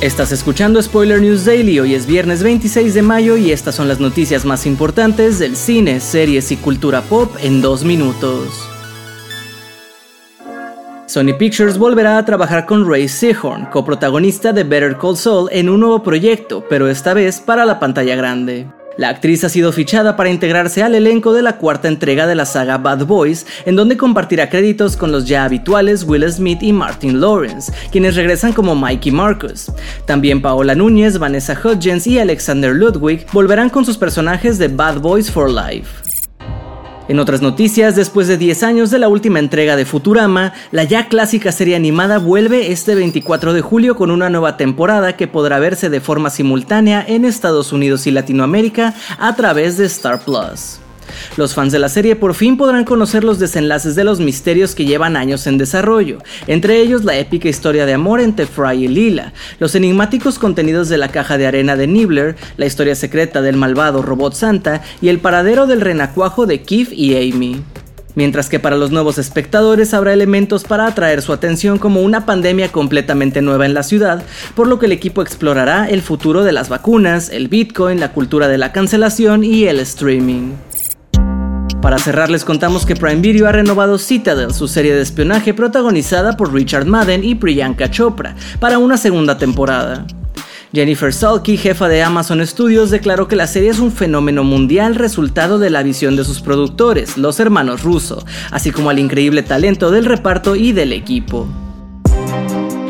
Estás escuchando Spoiler News Daily, hoy es viernes 26 de mayo y estas son las noticias más importantes del cine, series y cultura pop en dos minutos. Sony Pictures volverá a trabajar con Ray Seahorn, coprotagonista de Better Call Saul, en un nuevo proyecto, pero esta vez para la pantalla grande. La actriz ha sido fichada para integrarse al elenco de la cuarta entrega de la saga Bad Boys, en donde compartirá créditos con los ya habituales Will Smith y Martin Lawrence, quienes regresan como Mikey Marcus. También Paola Núñez, Vanessa Hudgens y Alexander Ludwig volverán con sus personajes de Bad Boys for Life. En otras noticias, después de 10 años de la última entrega de Futurama, la ya clásica serie animada vuelve este 24 de julio con una nueva temporada que podrá verse de forma simultánea en Estados Unidos y Latinoamérica a través de Star Plus. Los fans de la serie por fin podrán conocer los desenlaces de los misterios que llevan años en desarrollo, entre ellos la épica historia de amor entre Fry y Lila, los enigmáticos contenidos de la caja de arena de Nibbler, la historia secreta del malvado robot Santa y el paradero del renacuajo de Keith y Amy. Mientras que para los nuevos espectadores habrá elementos para atraer su atención como una pandemia completamente nueva en la ciudad, por lo que el equipo explorará el futuro de las vacunas, el Bitcoin, la cultura de la cancelación y el streaming. Para cerrar les contamos que Prime Video ha renovado Citadel, su serie de espionaje protagonizada por Richard Madden y Priyanka Chopra, para una segunda temporada. Jennifer Salke, jefa de Amazon Studios, declaró que la serie es un fenómeno mundial resultado de la visión de sus productores, los hermanos Russo, así como al increíble talento del reparto y del equipo.